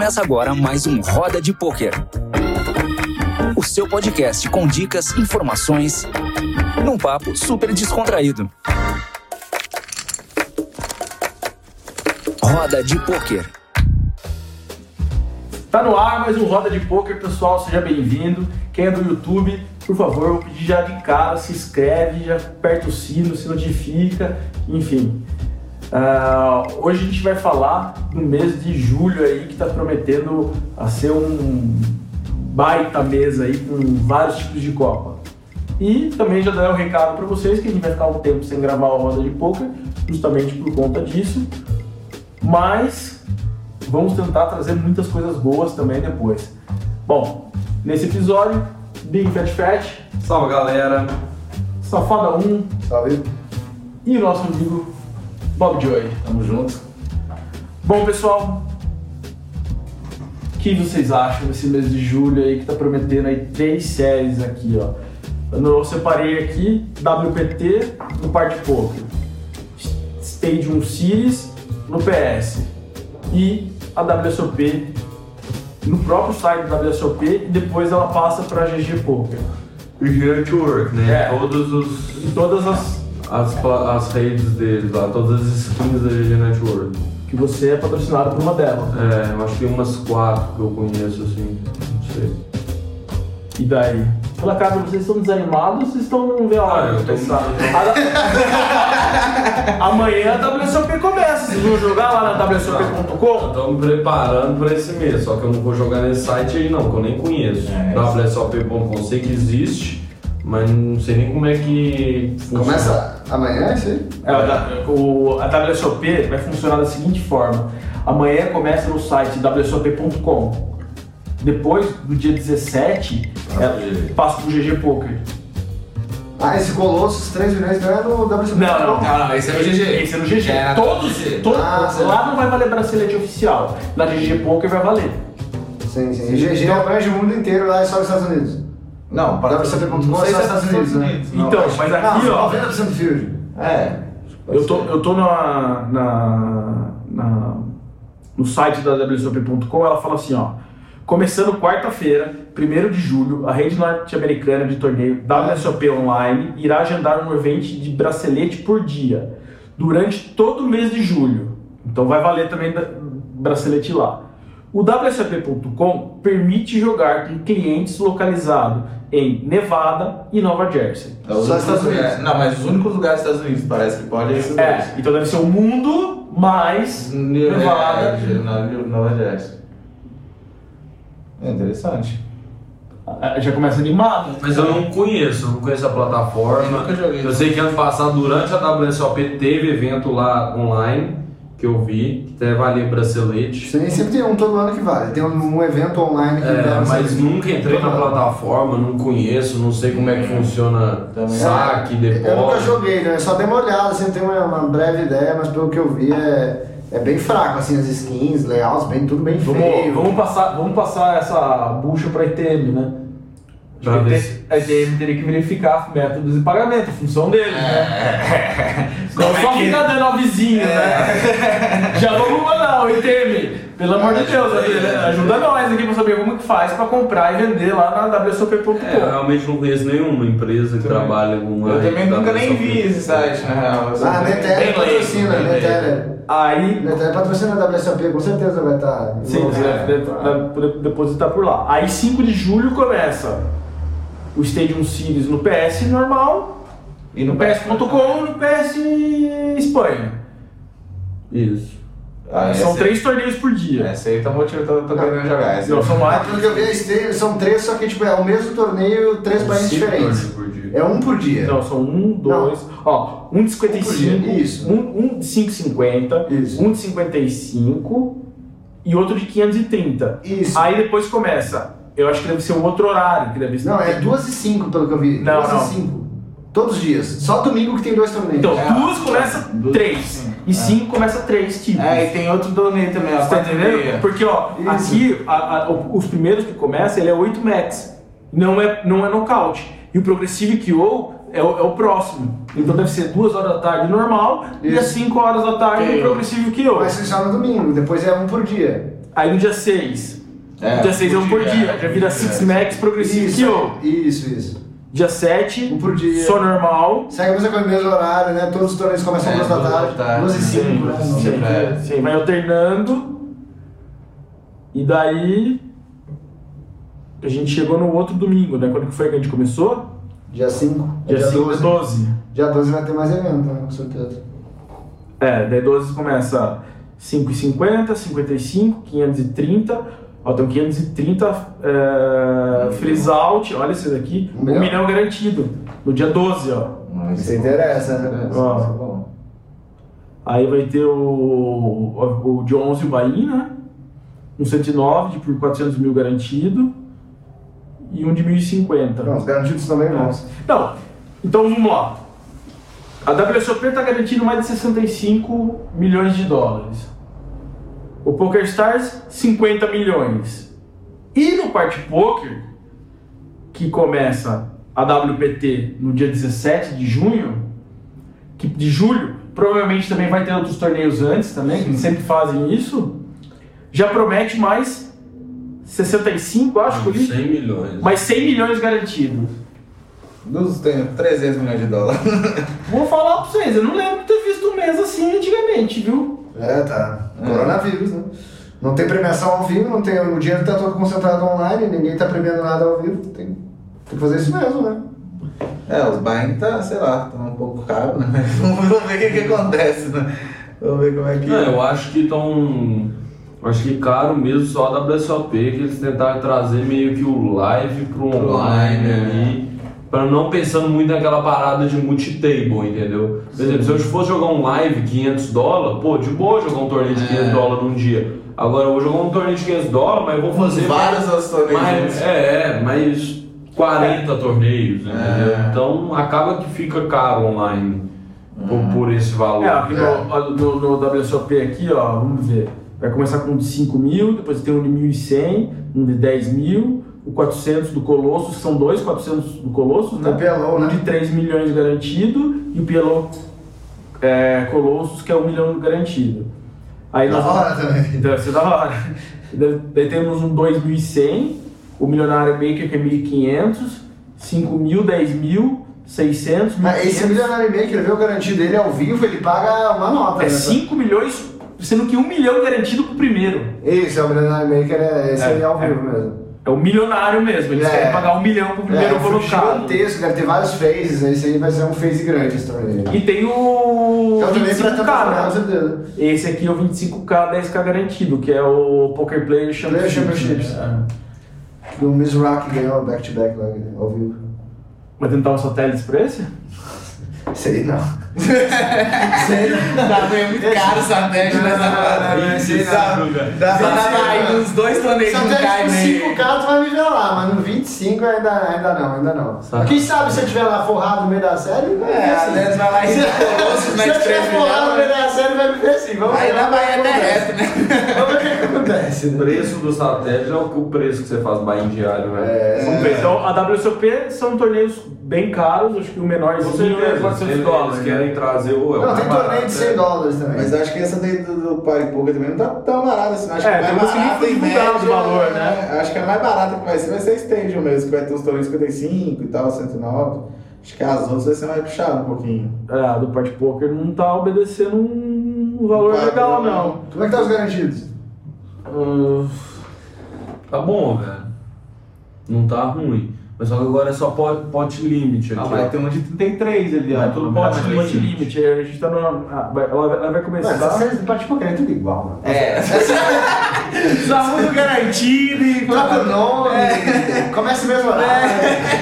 Começa agora mais um Roda de Pôquer. O seu podcast com dicas, informações, num papo super descontraído. Roda de Pôquer. Tá no ar mais um Roda de Pôquer, pessoal, seja bem-vindo. Quem é do YouTube, por favor, vou pedir já de cara, se inscreve, já aperta o sino, se notifica, enfim. Uh, hoje a gente vai falar do mês de julho aí, que está prometendo a ser um baita mês aí, com vários tipos de Copa. E também já dar um recado para vocês que a gente vai ficar um tempo sem gravar a Roda de Pôquer, justamente por conta disso. Mas vamos tentar trazer muitas coisas boas também depois. Bom, nesse episódio, Big Fat Fat. Salve galera! Safada 1. Salve. E o nosso amigo Bob Joy. Tamo junto. Bom, pessoal, o que vocês acham desse mês de julho aí que tá prometendo aí três séries aqui, ó? Eu separei aqui WPT no Party Poker, Stadium Series no PS e a WSOP no próprio site da WSOP e depois ela passa para GG Poker. GG Network, né? É. Todos os, Em todas as as, as redes deles lá, todas as skins da GG Network. que você é patrocinado por uma delas. É, eu acho que tem umas quatro que eu conheço assim, não sei. E daí? Pela casa, vocês estão desanimados ou vocês estão a hora Ah, eu tô-? A- Amanhã a WSOP começa. Vocês vão jogar lá na WSOP.com? Estou me preparando para esse mês, só que eu não vou jogar nesse site aí não, que eu nem conheço. É, WSOP.com, sei que existe, mas não sei nem como é que funciona. Começa amanhã, isso aí? É, a da- o- a WSOP vai funcionar da seguinte forma: amanhã começa no site WSOP.com. Depois, do dia 17, Passa ela pro GG. passa pro GG Poker. Ah, esse Colossus 3 milhões não é no WCB? Não, não. Não, não, esse é no GG. Esse é no GG. É, Todos, GG. todos- Ah, lá não vai valer bracelete oficial. Na GG Poker vai valer. Sim, sim. GG abrange o mundo inteiro, lá é só os Estados Unidos. Não, para WCB.com não sei é se só é Estados Unidos, né? Então, mas aqui, ó. 90% do field. É. Eu tô, eu tô na, na, na- no site da WSOP.com, ela fala assim, ó. Começando quarta-feira, 1 de julho, a rede norte-americana de torneio WSOP Online irá agendar um evento de bracelete por dia, durante todo o mês de julho. Então vai valer também bracelete lá. O WSOP.com permite jogar com clientes localizados em Nevada e Nova Jersey. É os Só únicos Estados Unidos. lugares- Não, mas os únicos lugares dos Estados Unidos parece que pode é esses dois. É, então deve ser o mundo mais New- Nevada. É, Nova Jersey. É interessante. Ah, Já começa animado. Mas eu não conheço, eu não conheço a plataforma. Eu nunca joguei. Eu sei que ano passado, durante a WSOP, teve evento lá online, que eu vi, que até valia bracelete. Sim, sempre tem um todo ano que vale. Tem um, um evento online que É, dá mas nunca entrei na plataforma, não conheço, não sei como é que funciona Também. saque, Eu nunca depósito. joguei, né? Só dei uma olhada, assim, tem uma, uma breve ideia, mas pelo que eu vi é, é bem fraco, assim, as skins, layouts, bem, tudo bem Vamos, feio. vamos, passar, vamos passar essa bucha para ITM, né? Pra ver a ITM teria que verificar métodos de pagamento, função deles, né? Não só ficar dando avisinho, né? Já vamos mandar o ITM. Pelo amor de Deus, né? ajuda nós aqui pra saber como que faz pra comprar e vender lá na WSOP.com. É, eu realmente não conheço nenhuma empresa que trabalha com Eu a- também nunca nem vi esse site, na real. Ah, leigo, patrocina. Netéria. Aí Netéria patrocina a WSOP, com certeza vai estar. Sim, você É. vai vai poder depositar por lá. Aí 5 de julho começa o Stadium Series no PS normal, E no PS.com e no PS Espanha. Isso. Ah, São três torneios por dia. Esse aí tá motivado, tô, tô querendo jogar. Esse Não, são mais. pelo que eu vi, são três, só que tipo, é o mesmo torneio, três países diferentes. torneios por dia. É um por dia. Então, são um, dois. Ó, um de 55, Um isso. um, um de 5,50, Isso. um de 55 e outro de 530. Isso. Aí depois começa. Eu acho que deve ser um outro horário que deve ser. Não, é duas e cinco pelo que eu vi. Não, duas não. e cinco. Todos os dias. Só domingo que tem dois torneios. Então, É, duas começa duas- três. sim. E cinco começa três tipos. É, e tem outro torneio também, ó. Você tá e entendendo? Porque, ó, Isso. aqui, a- a- os primeiros que começam, ele é 8 max. Não é, não é nocaute. E o Progressive KO é o, é o próximo. Então deve ser 2 horas da tarde normal e Isso. às 5 horas da tarde o Progressive KO. Mas isso só no domingo, depois é um por dia. Aí no dia 6. É, dia 6 é um por dia, dia, é, já vira é. 6 Max Progressive Isso, KO. isso, isso. Dia 7, Um por dia. só normal. Segue a mesma coisa, mesmo horário, né? Todos os torneios começam É, às 2 da duas da tarde, tarde. 2 e 5, Sim, né? sim, É. sim, vai alternando. E daí. A gente chegou no outro domingo, né? Quando que foi que a gente começou? Dia 5. Dia 5 de 12. Dia 12 vai ter mais evento, né? Com certeza. É, daí 12 começa 5,50, 55, 530. Ó, tem um 530 é, freeze out, olha esse daqui. Um Um milhão? milhão garantido. No dia 12, ó. Mas Isso interessa, né? Ó. é. Aí vai ter o, o, o de 11 o Bahia, né? Um 109 de por 400 mil garantido. E um de 1.050. Não, os garantidos também É. bons. Não, então vamos lá. A WSOP está garantindo mais de 65 milhões de dólares. O PokerStars, 50 milhões. E no Party Poker, que começa a WPT no dia 17 de junho, que, de julho, provavelmente também vai ter outros torneios antes também, que sempre fazem isso, já promete mais 65, acho que eu li, 100 milhões. mais 100 milhões garantidos. Dos tem 300 milhões de dólares. Vou falar pra vocês, eu não lembro de ter visto um mês assim antigamente, viu? É, tá. É. Coronavírus, né? Não tem premiação ao vivo, não tem, o dinheiro tá todo concentrado online, ninguém tá premiando nada ao vivo. Tem, tem que fazer isso mesmo, né? É, os buy tá, sei lá, tá um pouco caro, né? Mas Vamos ver o que, que acontece, né? Vamos ver como é que. Não, eu acho que estão. Acho que caro mesmo só a WSOP, que eles tentaram trazer meio que o live pro online online, né? Pra não pensando muito naquela parada de multi-table, entendeu? Por exemplo, se eu fosse jogar um live 500 dólares, pô, de boa jogar um torneio de 500 É. dólares num dia. Agora eu vou jogar um torneio de 500 dólares, mas eu vou fazer. vários torneios mais, juntos. É, é, mais 40 torneios, entendeu? É. Então acaba que fica caro online por, por esse valor. É, aqui no, no, no WSOP aqui, ó, vamos ver. Vai começar com um de 5 mil, depois tem um de 1.100, um de 10 mil, o 400 do Colossus, são dois 400 do Colossus, né? Um né? de 3 milhões garantido e o PLO é, Colossus, que é 1 milhão garantido. Aí Da nós hora também. Deve ser da hora. Daí temos um 2.100, o Milionário Maker que é 1.500, 5.000, 10.000, 600, Mas esse 1.500. milionário maker, vê o garantido dele ao vivo, ele paga uma nota. É né? 5 milhões, sendo que 1 milhão garantido pro primeiro. Esse é o milionário maker, é, esse É, é ao é. vivo mesmo. É o milionário mesmo, eles É. querem pagar 1 milhão pro primeiro é, um colocado. gigantesco, deve ter vários phases, esse aí vai ser um phase grande esse torneio. E tem o Eu também pra 25K, tentar com né? Esse aqui é o 25K, 10K garantido, que é o Poker Player Championships. Championships. né? O Miss Rock ganhou back-to-back lá ao vivo. Vai tentar um satélite pra esse? Sei não. Tá meio muito caro essa teste nessa parada. sei Dá- não. Dá pra Sei dar não. uns dois torneios Só no tem cai com meio. 5K tu vai me ver lá, mas no 25 ainda, ainda não, ainda não. Sabe. Quem sabe se eu estiver lá forrado no meio da série, vai É, ver às sim. vezes vai lá e Se- Se eu estiver três forrado no meio da série, vai me ver sim. Vamos Aí ver na que Bahia reto, né? Vamos né? preço do satélite é o, o preço que você faz buy diário, né? É, Vamos ver. Então, a WSOP são torneios bem caros, acho que o menorzinho é 400 eles, dólares. eles querem trazer o. é Não, tem torneio de 100 né? dólares também. Mas acho que essa daí do, do Party Poker também não tá tão barata assim. Acho É, que tem mais barata em média, o valor, né? Acho que a mais barata que vai ser vai ser Stadium mesmo, que vai ter os torneios 55 e tal, 109. Acho que as outras vai ser mais puxado um pouquinho. É, a do Party Poker não tá obedecendo um valor tá, legal, não. Como é que tá os garantidos? Hum, Tá bom, velho. Não tá ruim. Mas só que agora é só pot, pot limit aqui. Ah, ó. mas tem um de 33 ali, ó. é tudo pot, Mas- pot limit. A gente tá no. ah, vai- ela, ela vai começar. Mas as séries do Party Poker é tudo igual, mano. É, Só muito garantido e. Troca o nome, começa o mesmo horário.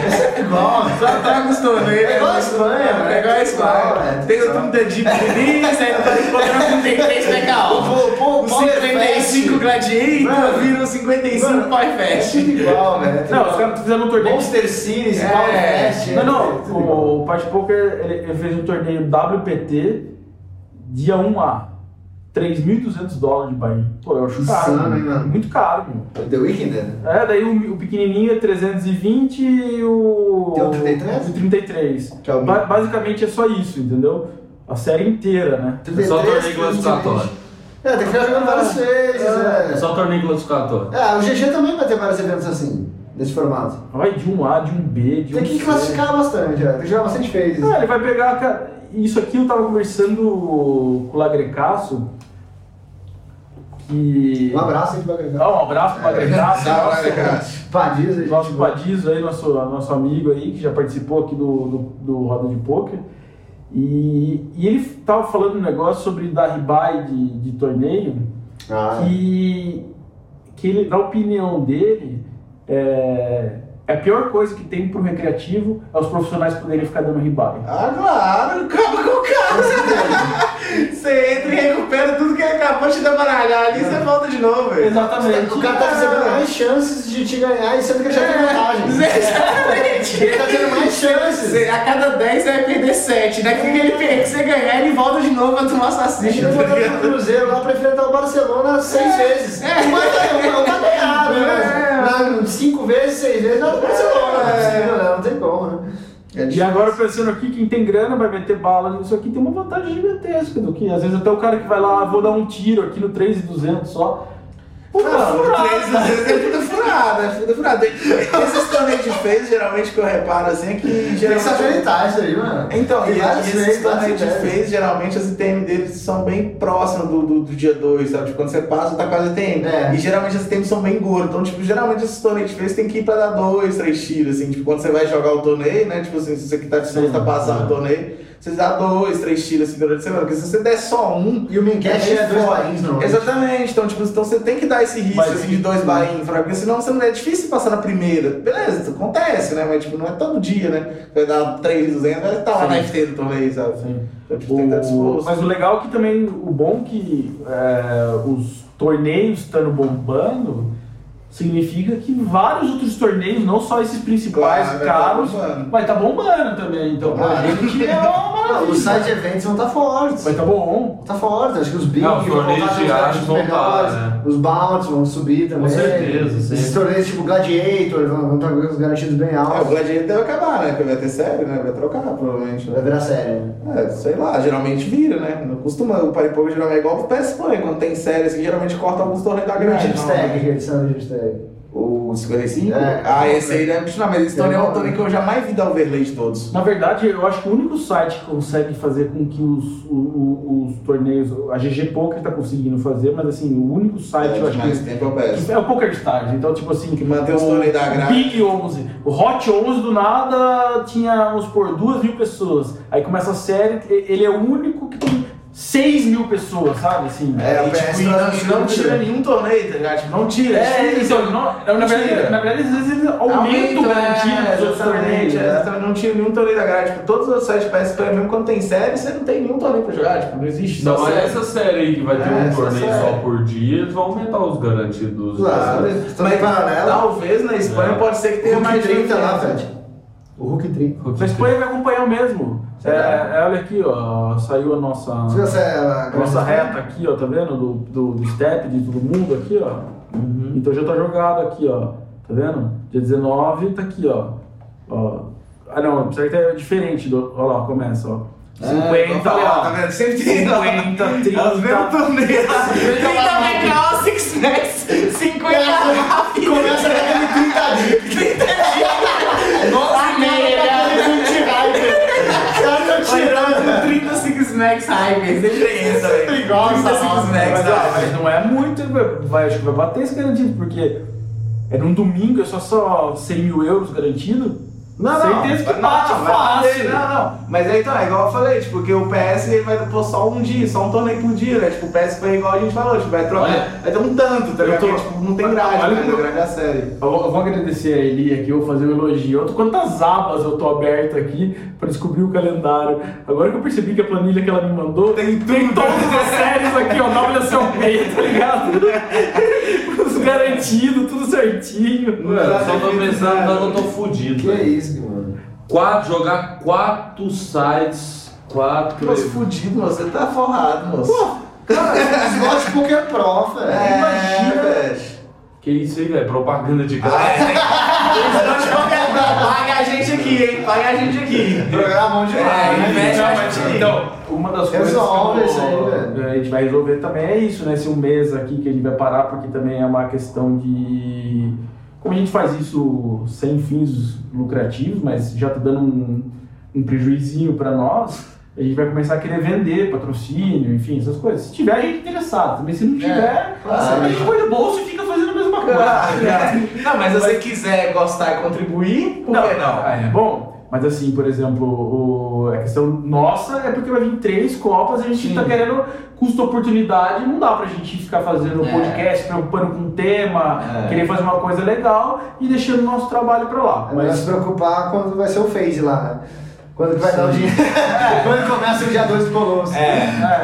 É sempre igual. só tá com os torneios. É igual a Espanha, mano. É igual a Espanha. É, Tem o 30 de polícia, aí no é o 33 PKO. Pô, pô, O Power 55 Fest. Gladiator vira o 55 mano, Power É Fest. igual, velho. é tudo Não, os caras fizeram um torneio. Monster Series, É. Power Fest. Não, é não. O Party Poker ele, ele fez um torneio WPT dia 1A. 3.200 dólares de buy Pô, eu acho caro. Insano, hein, mano? Muito caro, meu. The Weeknd, né? É, daí o, o pequenininho é 320 e o. Tem o 33? O 33. Que é o Ba- basicamente é só isso, entendeu? A série inteira, né? É só 33, torneio classificatório. É, tem que ficar jogando várias vezes, É é. só torneio classificatório. É, o GG também vai ter vários eventos assim, nesse formato. Vai de um A, de um B, de Tem um que C. classificar bastante, é. tem que jogar bastante phases. Ah, ele vai pegar, cara. Isso aqui eu tava conversando com o Lagrecaço. Que. Um abraço aí pra agregar. Ah, um abraço pro Lagrecaço. Dá uma nosso- aí. Padizo aí, nosso, nosso amigo aí, que já participou aqui do, do, do Roda de Poker. E, e ele tava falando um negócio sobre dar ribai de, de torneio, Ah, que, que ele, na opinião dele, é, é a pior coisa que tem pro recreativo é os profissionais poderem ficar dando ribai. Ah, claro, acaba com o cara. Você entra e recupera tudo que ele acabou de dar baralhar ali, você volta de novo, velho. Exatamente. O cara tá recebendo mais chances de te ganhar e sendo que ele já tem vantagem. Exatamente. Ele tá tendo mais chances. A cada 10 você vai perder 7. Daqui que ele per- que você ganhar, ele volta de novo pra tomar assassino. não botou no Cruzeiro lá pra enfrentar o Barcelona seis vezes. É. Uma tá errado, né? Na- Cinco vezes, seis vezes, não é Barcelona, não é possível, né? Não tem como, né? E agora pensando aqui, quem tem grana vai meter bala nisso aqui, tem uma vantagem gigantesca do que às vezes até o cara que vai lá, vou dar um tiro aqui no 3,200 só. Não, furada. três vezes é tudo furada, é tudo furada. Esses torneios de fez, geralmente que eu reparo assim, é que Tem que se geralmente. ajeitar isso aí, mano. Então, Tem e, e esses torneios de fez, geralmente as ITM deles são bem próximas do, do, do dia 2, sabe? Tipo, quando você passa, tá quase ITM. É. E geralmente as ITM são bem gordas. Então, tipo, geralmente esses torneios de fez tem que ir pra dar dois, três tiros, assim. Tipo, quando você vai jogar o torneio, né? Tipo assim, se você que tá disposto a passar o torneio, você dá dois, três tiros assim durante a semana. Porque se você der só um. E o bem é dois bains, normalmente. Exatamente. Então, tipo, então você tem que dar esse risco assim, de dois bains, porque senão você não é difícil passar na primeira. Beleza, isso acontece, né? Mas tipo, não é todo dia, né? Vai dar 3,200, vai estar lá na FT do torneio, sabe? Sim. Então, tipo, tem que estar mas o legal é que também, o bom que é, os torneios estando bombando, significa que vários outros torneios, não só esses principais Claro, vai tá caros, bombando. vai estar bombando também. Então pra Claro. gente é uma maravilha. os side events vão estar fortes. Vai estar bom. Tá forte, acho que os big Não, os vão torneios voltar de com os arte vão tá, né? os bounties vão subir também. certeza, Esses sim. torneios tipo Gladiator vão, estar com os garantidos bem É, o altos. Gladiator deve acabar, né? Porque vai ter série, né? Vai trocar, provavelmente. Vai Né? virar série. né? É, sei lá, geralmente vira, né? Não costuma, o Paripogo geralmente é igual o PS Play, quando tem série, assim, geralmente corta alguns torneios da E. Chip não, Stack, né? Stack. O 55? É. ah, esse aí deve continuar, mas esse torneio é o torneio que eu jamais vi dar overlay de todos. Na verdade, eu acho que o único site que consegue fazer com que os, o- o- os torneios. A GG Poker tá conseguindo fazer, mas assim, o único site eu acho mais que. tempo eu peço. que É o Poker Stars, então tipo assim, Que mantém os o torneios da grade. Big 11, o Hot 11 do nada tinha, vamos por duas mil pessoas. Aí começa a série, ele é o único que tem 6 mil pessoas, sabe? Assim, É, o E, PS tipo, não, não chute, tira né? nenhum torneio, tá ligado? Tipo, não tira. É, então, não, na, verdade, tira. na verdade, às vezes eles aumentam o garantido é, dos outros torneios. é, né? não tira nenhum torneio da grade. Tipo, todos os sites PS Play, mesmo quando tem série, você não tem nenhum torneio pra jogar, tipo, não existe. Não, só mas série. essa série aí que vai ter É, um torneio série. só por dia, eles vão aumentar os garantidos. Claro. Mas paralelo. talvez na Espanha É. pode ser que tenha mais 30 lá. Fred. O Hulk 30. A Espanha vai acompanhar o mesmo. É, Será? é, olha aqui, ó, saiu a nossa, essa a- nossa reta aqui, ó, tá vendo? Do, do, do step de todo mundo aqui, ó. Então já tá jogado aqui, ó. Tá vendo? Dia 19 tá aqui, ó. ó. Ah não, apesar que é diferente. Do, ó lá, começa, ó. 50, ó, ó. tá vendo? Sempre tem 50, 30. Os mesmos torneios. 30 Macau, 6 Max, 50 Rafi. Começa naquele 30 dias. 30 dias. Nossa, Os caras estão tirando. 30 Six Max Hyper, sempre tem essa, velho. Igual 30 essa Six Max mas não é muito, vai, acho que vai bater esse garantido, porque é num domingo, é só, só 100 mil euros garantido. Não, não. Certeza que não, bate vai fácil. Não, não. Mas aí então, é igual eu falei, tipo, porque o PS ele vai pôr só um dia, só um torneio por dia, né? Tipo, o PS foi igual a gente falou, tipo, vai trocar. Olha, vai ter um tanto, tá ligado? tô- tipo, não tem grade, olha né? A grade é a série. Eu vou, eu vou agradecer a Eli aqui, eu vou fazer um elogio. Outro, quantas abas eu tô aberto aqui pra descobrir o calendário. Agora que eu percebi que a planilha que ela me mandou tem, todas as séries aqui, ó, WSOP, tá ligado? Os garantidos, tudo certinho. Mano, só tô pensando eu tô fudido. Que velho. isso, mano. Quatro, jogar quatro sites, quatro. Moço, fudido, moço. Você tá forrado, moço. Cara, slot Poker Pro, velho. É, Imagina. velho. Que isso aí, velho? Propaganda de graça. Paga a gente aqui, hein? Paga a gente aqui. Programam demais. É, investe Então, então, uma das coisas Resolve que eu- isso aí, a gente vai resolver também é isso, né? Esse um mês aqui que a gente vai parar, porque também é uma questão de. Como a gente faz isso sem fins lucrativos, mas já tá dando um, um prejuizinho para nós, a gente vai começar a querer vender patrocínio, enfim, essas coisas. Se tiver, a gente é interessado. Também se não tiver, claro. a gente põe no bolso e fica fazendo. Não, mas se você quiser gostar e contribuir, por que não? Ah, é bom. Mas assim, por exemplo, o- a questão nossa é porque vai vir três copas e a gente Sim. tá querendo custo-oportunidade, não dá pra gente ficar fazendo É. podcast, preocupando com o tema, É. querer fazer uma coisa legal e deixando o nosso trabalho pra lá. É Mas se preocupar quando vai ser o phase lá, né? Quando que vai dar o dinheiro. quando começa o dia 2 do Colosso. É,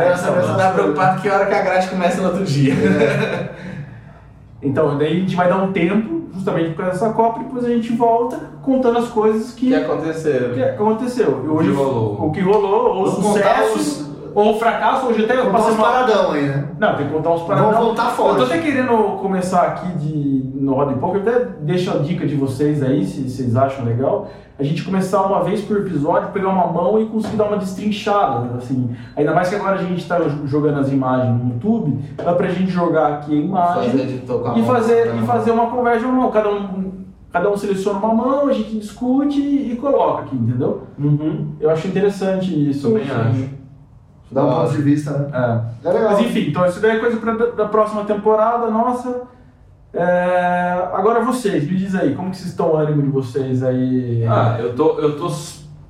é, essa Não tá preocupado que hora que a grade começa no outro dia. então, daí a gente vai dar um tempo, justamente por causa dessa copa, e depois a gente volta contando as coisas que, que aconteceu? que aconteceu. E hoje que rolou. o que rolou, ou Vamos os- ou fracasso, hoje até eu passei uns uma paradão aí, né? Não, tem que contar uns paradão. Vamos voltar forte. Eu tô até querendo começar aqui de, no Roda e Poker, até deixo a dica de vocês aí, se vocês acham legal. A gente começar uma vez por episódio, pegar uma mão e conseguir dar uma destrinchada, assim. Ainda mais que agora a gente tá jogando as imagens no YouTube, dá pra gente jogar aqui a imagem Fazer e fazer, né? e fazer uma conversa uma mão. Cada um, cada um seleciona uma mão, a gente discute e coloca aqui, entendeu? Uhum. Eu acho interessante isso. Também acho. Dá um ponto de vista, né? É. É legal. Mas enfim, então isso daí é coisa pra, da próxima temporada nossa. É, agora vocês, me diz aí, como que vocês estão o ânimo de vocês aí? Ah, eu tô, eu tô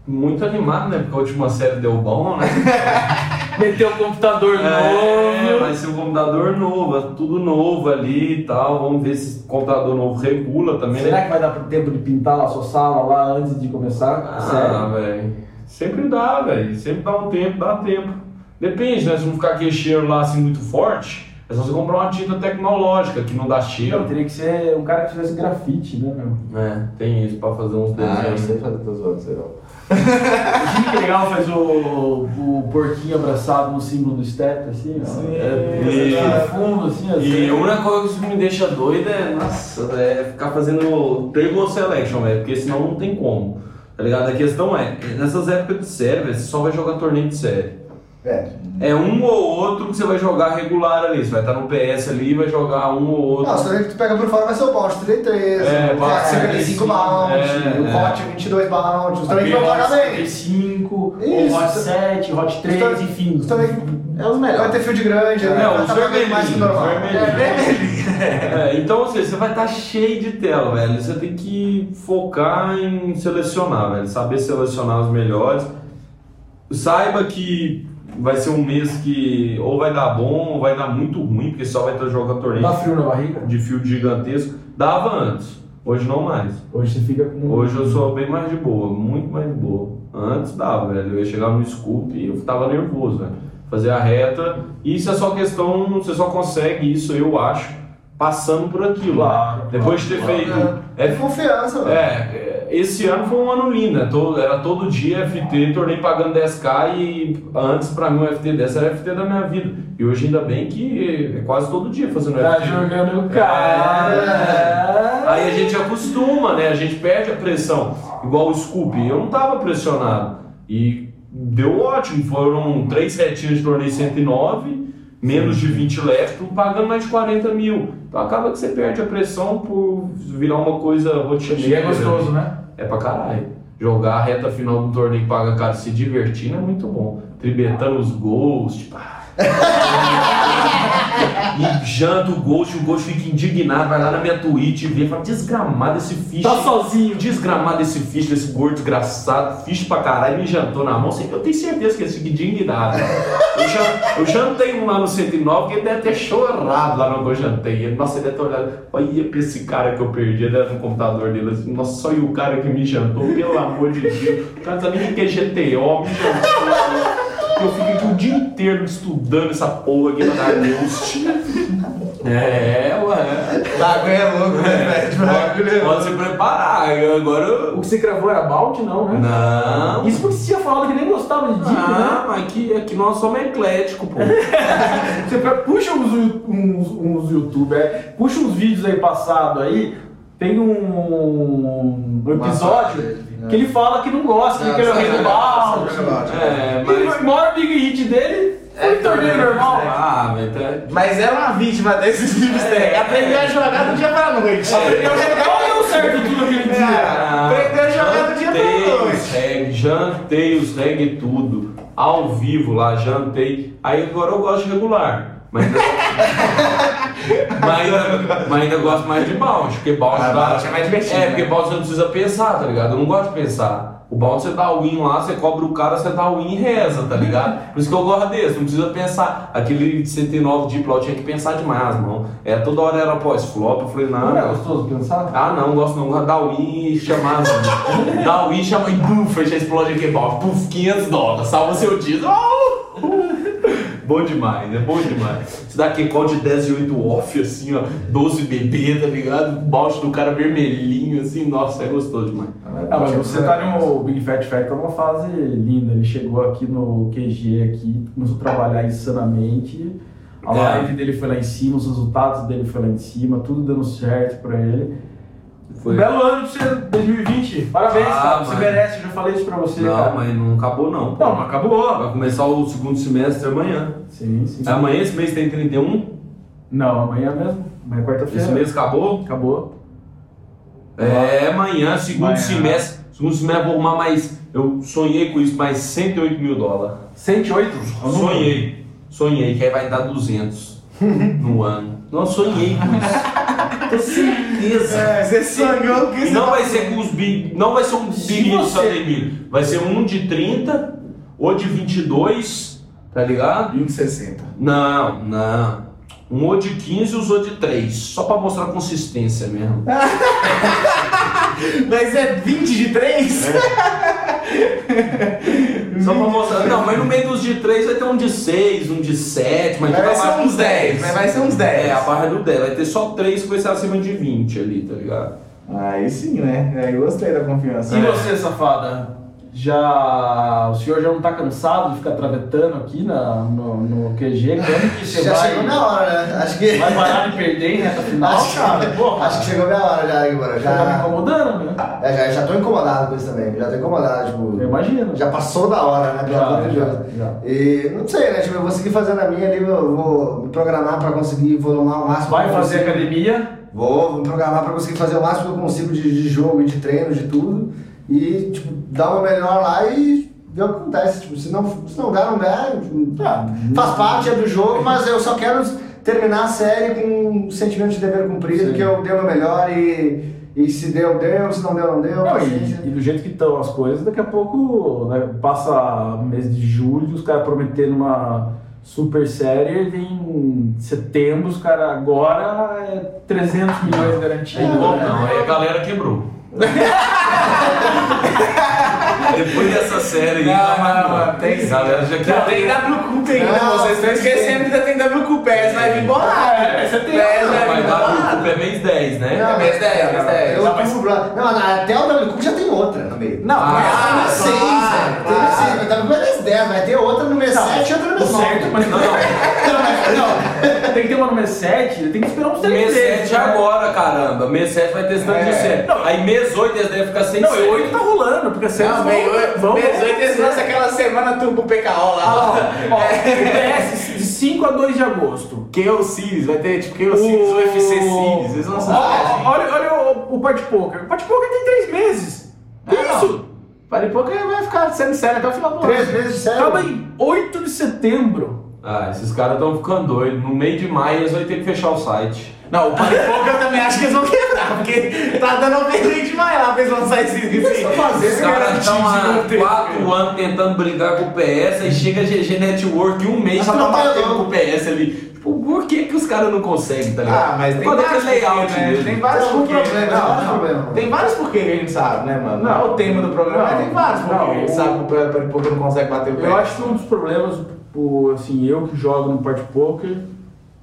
muito animado, né? Porque a última série deu bom, né? Meter o computador É, novo. vai ser um computador novo, é tudo novo ali e tal. Vamos ver se esse computador novo regula também, Será né? que vai dar tempo de pintar a sua sala lá antes de começar? Ah, velho. Sempre dá, velho. Sempre dá um tempo, dá tempo. Depende, né? Se não ficar aquele cheiro lá assim muito forte, é só você comprar uma tinta tecnológica que não dá Não, cheiro. teria que ser um cara que fizesse grafite, né, meu? É, tem isso pra fazer uns Ah, eu desenhos. sei fazer teus olhos, sei não. Imagina que legal faz o, o porquinho abraçado no símbolo do step, assim, ó. Sim. É, E- no fundo, assim, E assim. a única coisa que me deixa doido é, nossa, é ficar fazendo table selection, velho, porque senão não tem como. Tá ligado? A questão é, nessas épocas de série, velho, você só vai jogar torneio de série. É. É um ou outro que você vai jogar regular ali. Você vai estar no PS ali e vai jogar um ou outro. Não, se tu pega por fora vai ser o Bounty 33, É, o Bounty 55 35, Bounty, é, o é. Hot 22 Bounty, os Aquele vão pagar bem. 5, Isso. o Hot 7, Hot 3, Os enfim. Os torneios É os vai melhores. ter field grande, É, vai os tá pagando mais que vermelhinhos, normal. vermelhinhos. É, então, ou seja, você vai estar cheio de tela, velho. Você tem que focar em selecionar, velho. Saber selecionar os melhores. Saiba que vai ser um mês que ou vai dar bom ou vai dar muito ruim, porque só vai estar jogando torneio Dá frio na barriga? de fio gigantesco. Dava antes, hoje não mais. Hoje você fica com. Hoje eu sou bem mais de boa, muito mais de boa. Antes dava, velho. Eu ia chegar no scoop e eu tava nervoso, velho. Fazer a reta. Isso é só questão, você só consegue isso, eu acho, passando por aquilo. Claro, Depois de ter claro, feito. É É, confiança, velho. é, esse ano foi um ano lindo, né? Todo- era todo dia FT, torneio pagando 10k e antes pra mim o FT dessa era FT da minha vida. E hoje ainda bem que é quase todo dia fazendo Tá FT. jogando o cara. É. Aí a gente acostuma, né? A gente perde a pressão. Igual o Scoop, eu não tava pressionado. E deu ótimo. Foram três retinhos de torneio 109, menos de 20 left, pagando mais de 40 mil. Então acaba que você perde a pressão por virar uma coisa E rotineira. é gostoso, né? É pra caralho. Jogar a reta final do torneio paga caro se divertindo é muito bom. Tribetando os gols, tipo. e janta o Ghost, o Ghost fica indignado, vai lá na minha Twitch e vê, fala, desgramado esse fish. Tá sozinho. Desgramado esse fish, esse gordo desgraçado, fish pra caralho, me jantou na mão. Eu tenho certeza que ele fica indignado. Eu, jan- eu jantei um lá no 109 que ele deve ter chorado lá no que eu jantei. Ele, nossa, ele deve ter olhado, olha pra esse cara que eu perdi, ele era no computador dele, assim, nossa, só e o cara que me jantou, pelo amor de Deus. O cara sabe nem o que é GTO, me jantou. Eu fico o dia inteiro estudando essa porra aqui pra dar Ghost. É, ué. O bagulho é louco, né, velho? O bagulho é Pode se preparar. Agora. O que você gravou era Bounty, não, né? Não. Isso porque você tinha falado que nem gostava de dica, né? Ah, mas aqui, aqui nós somos ecléticos, pô. Você puxa uns, uns, uns youtubers, puxa uns vídeos aí passados aí. tem um, um episódio né? Que ele fala que não gosta, que ele é o rei do balde. É, E mas. o maior big hit dele foi torneio normal. Ah, mas tá- Mas ela é uma vítima desses livros é. Aprendeu a jogar do dia pra noite. Aprendeu a jogar deu certo tudo aquele dia? É, Aprendeu a jogar do dia pra noite. jantei os reggae tudo. Ao vivo lá, jantei. Aí agora eu gosto de regular. Mas mas ainda, mas ainda gosto mais de bounce, porque bounce Ah, dá. bounce é mais divertido, É, né? porque bounce você não precisa pensar, tá ligado? Eu não gosto de pensar. O bounce você dá o win lá, você cobra o cara, você dá o win e reza, tá ligado? Por isso que eu gosto desse, não precisa pensar. Aquele de 109 de eu tinha que pensar demais, mano. É, toda hora era pós-flop, eu falei, não. Não é gostoso pensar? Ah, não, gosto não. Dar o win e chamar. dar o win, chama e puf, já explode aqui, pau. Puf, 500 dólares, salva seu dia. Oh! Bom demais, é bom demais. Você dá aquele call de 10 e 8 off, assim, ó, 12 bebê, tá ligado? Balde do cara vermelhinho, assim, nossa, é gostoso demais. Ah, mas você tá no Big Fat Factor uma fase linda. Ele chegou aqui no QG aqui, começou a trabalhar insanamente. A É. live dele foi lá em cima, os resultados dele foi lá em cima, tudo dando certo pra ele. Foi. Belo ano de ser 2020. Parabéns, Ah, cara. Você mas- merece, eu já falei isso pra você, Não, cara. mas não acabou não. Não, mas acabou. Vai começar o segundo semestre amanhã. Sim, sim. Amanhã esse mês tem 31? Não, amanhã mesmo. Amanhã é quarta-feira. Esse mês acabou? Acabou. É, amanhã, segundo Amanhã. semestre. Segundo semestre, vou arrumar mais. Eu sonhei com isso, mais 108 mil dólares. 108? Sonhei. Sonhei, que aí vai dar 200 no ano. Não, sonhei com isso. Tenho certeza. É, você sonhou que E não vai ser com os big. Não vai ser um big você- você... Vai ser um de 30 ou de 22, tá ligado? 1,60. Não, não. Um ou de 15 e os outros de 3. Só pra mostrar consistência mesmo. Mas é 20 de 3? Só pra mostrar. Não, mas no meio dos de 3 vai ter um de 6, um de 7, mas Mas vai ser uns dos 10. Mas vai ser uns 10. É, a barra é do 10. Vai ter só 3 que vai ser acima de 20 ali, tá ligado? Aí sim, né? Aí gostei da confiança. E você, safada? Já. O senhor já não tá cansado de ficar travetando aqui na, no, no QG? Quando que você Já vai. chegou minha hora, né? Acho que. Vai parar de perder em reta final, Acho, cara? Pô, acho que chegou minha hora já, Igor. Já tá me incomodando, né? é, já, já tô incomodado com isso também. Já tô incomodado, tipo. Eu imagino. Já passou da hora, né? Pelo Já, já, já. E não sei, né? Tipo, eu vou seguir fazendo a minha ali, eu vou me programar pra conseguir volumar o máximo. Vai fazer academia? Vou, vou me programar pra conseguir fazer o máximo que eu consigo de, de jogo e de treino, de tudo. E, tipo, dar o meu melhor lá e ver o que acontece. Tipo, se não, se não dá, não dá. Tipo, Ah, faz parte é do jogo, mas eu só quero terminar a série com um sentimento de dever cumprido, Sim. que eu dei o meu melhor e, e se deu, deu, se não deu, não deu. Não, e, e do jeito que estão as coisas, daqui a pouco né, passa mês de julho, os caras prometendo uma super série, vem setembro, os caras agora é 300 milhões garantidos. Bom, né? não, aí a galera quebrou. Depois dessa série aí, Não, tá não, maluco. não, tem A galera já Já quebrou. tem WCUP ainda, Não, vocês estão esquecendo que ainda tem WCUP, PES vai vir bolado. É, você tem- PES Não, vai Mas vir bolado. é mês 10, né? Não, mês 10, mês 10. Eu Não, mas-. Não, até o WCUP já tem outra no meio. Não, Ah, Ah, mas seis, velho. Tem seis, mas tá no mês 10, vai ter outra no mês 7 e outra no mês 9. Certo, mas não, não, tem que ter uma no mês 7, tem que esperar uns 3 Mês meses. 7 né? agora, caramba. Mês 7 vai ter stand É. de 7. Aí mês 8 eles devem ficar sem Não, e série. 8 tá rolando, porque 7 Não, meio mês 8 eles lançam aquela semana turbo PKO Ah, ó, lá. ó, o PS de 5 a 2 de agosto. KO Series, vai ter tipo KO Series, O- UFC Series, eles lançam Ó, Olha, olha o, o Party Poker. O Party Poker tem 3 meses. Que Ah, isso? Para pouco vai ficar sendo sério até o final do ano. Três meses de série. Acaba em 8 de setembro. Ah, esses caras estão ficando doidos. No meio de maio eles vão ter que fechar o site. Não, o Party Poker eu também acho que eles vão quebrar, porque tá dando um demais lá pra eles lançar esse. fazer, Os caras estão há garantido, 4 anos tentando brigar com o PS, aí chega a GG Network um mês já tá Não, batendo com o PS ali. Tipo, por que, que os caras não conseguem, tá ligado? Ah, mas tem Qual é vários que é layout porquê, né? dele? Tem vários algum porquês. problema, Não, vários não. problemas. Tem vários porquês que a gente sabe, né, mano? Não é o tema do programa, Não. mas tem vários porquês Não, que a gente o- sabe que o não consegue bater o pé. Eu acho que um dos problemas, o, assim, eu que jogo no Party Poker,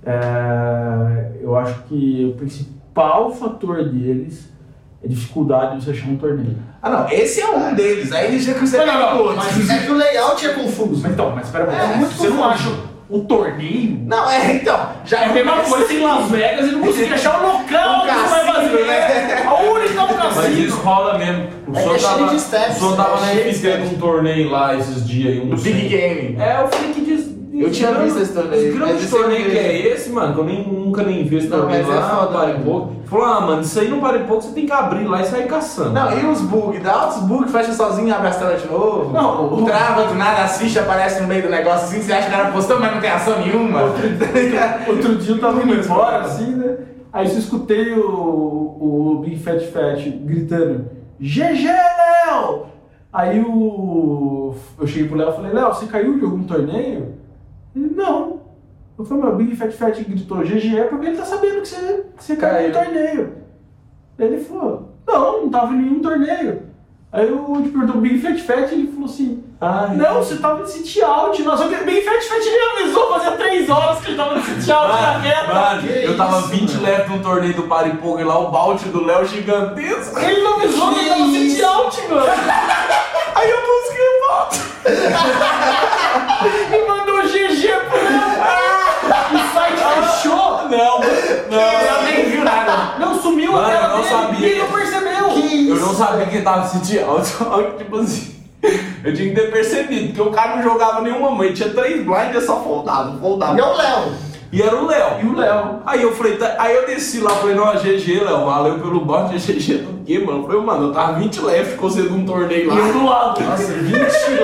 é, eu acho que o principal fator deles é a dificuldade de você achar um torneio. Ah, não, esse é um deles. Aí eles já que você Não, não, não, o. Mas é que o layout é confuso. Mas então, mas espera um É, pouco. muito você não confuso. acha o torneio? Não, é, então. Já É a mesma coisa em Las Vegas e não conseguir achar o local Um que você vai fazer né? A única um Mas isso rola mesmo. O É senhor é tava, de steps, o senhor tava é na cheio de um torneio lá esses dias. Um No Big Game. É, o Flick Eu tinha visto esse torneio, Esse grande torneio que é esse, mano, que eu nem, nunca nem vi esse Não, torneio mas é lá, foda, para né? pouco. Falou, ah, mano, isso aí não para pouco, você tem que abrir lá e sair caçando. Não, e os bugs? Dá outros bugs, fecha sozinho, abre as telas de novo. Não, o o- trava do nada, as fichas aparecem no meio do negócio assim, você acha que o cara postou, mas não tem ação nenhuma. Outro dia eu tava indo embora, assim, né? Aí eu escutei o, o Big Fat Fat gritando: GG, Léo! Aí o. Eu cheguei pro Léo e falei: Léo, você caiu de algum torneio? Ele: Não. Eu falei: Meu, o Big Fat Fat gritou GG é porque ele tá sabendo que você, que você caiu no torneio. Ele falou: Não, não tava em nenhum torneio. Aí eu te perguntou o Big Fat Fat ele falou assim: Ai. Não, você tava de sit out. Nossa, o Big Fat Fat ele avisou fazia três horas que ele tava de sit out na reta. Mano, Que eu tava isso, 20 mano? num torneio do Party Poker lá, o balde do Léo gigantesco. Ele não avisou que ele tava Que sit isso? out, mano. Aí eu busquei o balde. O site fechou. Não, não. Eu nem viu nada. Não sumiu Mano, a tela eu não dele sabia. e ele não percebeu. Que Eu não sabia que ele tava sentindo que, tipo assim. Eu tinha que ter percebido, porque o cara não jogava nenhuma mãe, tinha três blinds e só foldava, foldava. E é o Léo. E era o Léo. E o Léo. Aí eu falei, tá- aí eu desci lá, falei, não, GG, Léo, valeu pelo bote, GG do quê, mano? Eu falei, mano, eu tava 20 left com você de um torneio lá. E eu do lado. Nossa, 20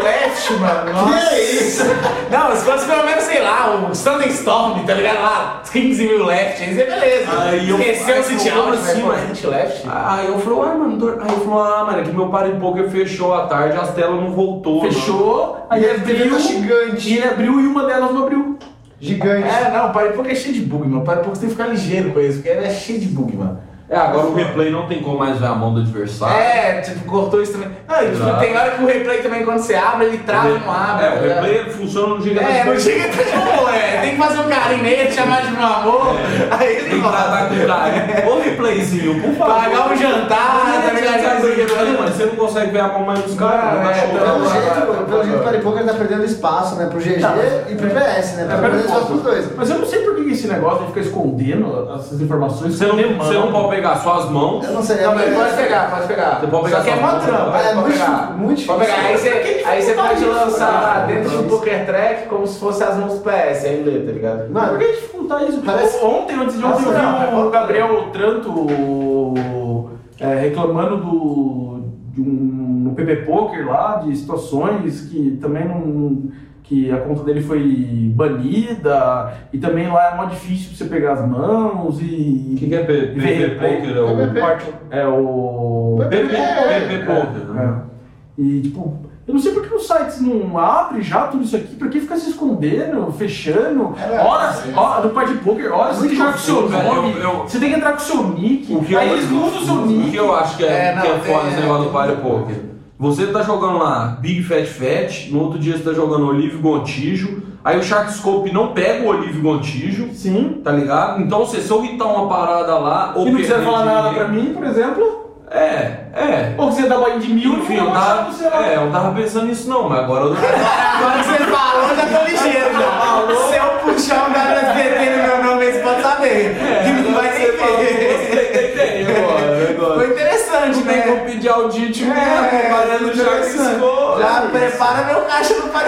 left, mano. Nossa. Que é isso? Não, se fosse pelo menos, sei lá, o Standing Storm, tá ligado? Lá, 15 mil left, aí é beleza. Aí eu- Esqueceu aí o sit como out, assim, mano? mano. 20 left. Aí eu falei, ué, mano, tor- aí ele falou, ah, mano, é que meu party poker fechou à tarde, as telas não voltou. mano. Fechou. Aí E ele abriu. tá gigante. E ele abriu e uma delas não abriu. Gigante. É, não, o Poker é cheio de bug, mano. O você tem que ficar ligeiro com isso, porque ele é cheio de bug, mano. É, agora o replay não tem como mais ver a mão do adversário. É, tipo, cortou isso também. Não, e tipo, tem hora que o replay também, quando você abre, ele trava e não abre. É, tá o ligado? replay ele funciona no giga É, chega tipo, é, tem que fazer um carinho nele, chamar de meu amor. Aí ele Tem que tratar com carinho. Ô replayzinho, por favor. Pagar um jantar, tá ligado? Mas você não consegue ver a mão mais dos caras, Ah, não tá é, chorando. Pelo jeito, vai, pelo jeito o Poker tá perdendo espaço, né? Pro GG Tá. e pro PS, né? Tá É, perdendo espaço pros dois. Mas eu não sei por que esse negócio de ficar escondendo essas informações. Você não, esconder não pegar suas mãos. Eu não sei. Não, é- mas pode pegar, pode pegar. Você pode pegar Só que é só mó uma trampa, É pode muito pegar. difícil, muito Pode pegar. Aí difícil. você, aí você pode lançar cara? dentro do Poker Track como se fosse as mãos do PS, aí lê, tá ligado? Mas por que dificultar isso? Parece- Ontem, antes de ontem, eu não, vi é o bom. Gabriel Tranto é, reclamando do, de um, no PP Poker lá, de situações que também não. Que a conta dele foi banida, e também lá é mó difícil pra você pegar as mãos e. O que, que é PP. Poker? É o. É o. PP É, Poker. né? É. E tipo, eu não sei por que os sites não abrem já tudo isso aqui, por que fica se escondendo, fechando? É horas, horas no Party Poker, horas você tem que entrar com o seu nome, Eu- eu- você tem que entrar com o seu nick, O que aí eu- eles mudam o seu O nick. que eu acho que é, É, não, que é foda esse negócio do é, Party tem- Poker. Você tá jogando lá Big Fat Fat, no outro dia você tá jogando Olive Gontijo, aí o Sharkscope não pega o Olive Gontijo, Sim. tá ligado? Então se eu irritar uma parada lá, ou E não quiser falar nada pra mim, por exemplo, É, é. ou quiser dar banho de mil, Enfim, não eu tava, você lá. é, eu tava pensando nisso não, mas agora eu Agora que você falou, eu já tô ligeiro já. Se eu puxar um WSBT no meu nome, você pode saber. Que não vai nem ver. Foi interessante, Não tem como pedir audite mesmo, É, parando já escou. Já prepara meu caixa no lá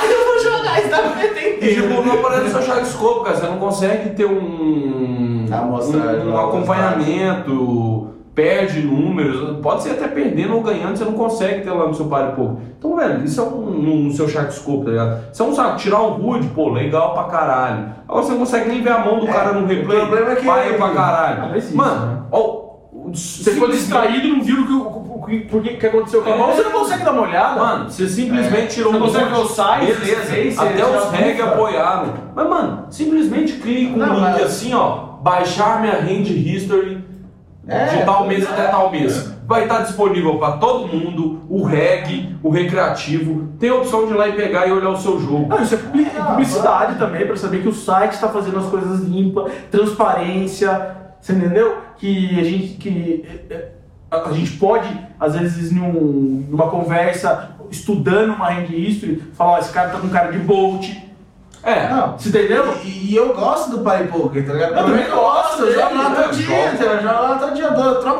que eu vou jogar esse WSBT E tipo, não parece seu Sharkscope, cara. Você não consegue ter um, Amostragem, um, um acompanhamento, perde números. Pode ser até perdendo ou ganhando, você não consegue ter lá no seu Party Poker. Então, velho, isso é um no, no seu Sharkscope, tá ligado? Isso é um saco, tirar um HUD, pô, legal pra caralho. Agora você não consegue nem ver a mão do É, cara no replay, o problema é que- vai pra caralho. Ah, isso, Mano, né? ó. Você ficou distraído, não viu o que, o, o, que- aconteceu com a mão, você não consegue dar uma olhada. Mano, você simplesmente tirou Você um consegue ver o site, Beleza, até os reg apoiaram. Mas, mano, simplesmente clica um Não, link mas- assim, ó. Baixar minha hand history É, de tal mês até tal mês. Vai estar disponível para todo mundo, o reg, o recreativo. Tem a opção de ir lá e pegar e olhar o seu jogo. Não, isso é publi- publicidade também, pra saber que o site está fazendo as coisas limpas, transparência, você entendeu? Que a gente, que eh, a, a gente pode, às vezes, num- numa conversa, estudando uma hand history, falar, ó, esse cara tá com cara de bolt, É. Não. você entendeu? E, e eu gosto do Party Poker, tá ligado? Eu também gosto, eu jogo lá eu todo dia, eu jogo lá todo dia.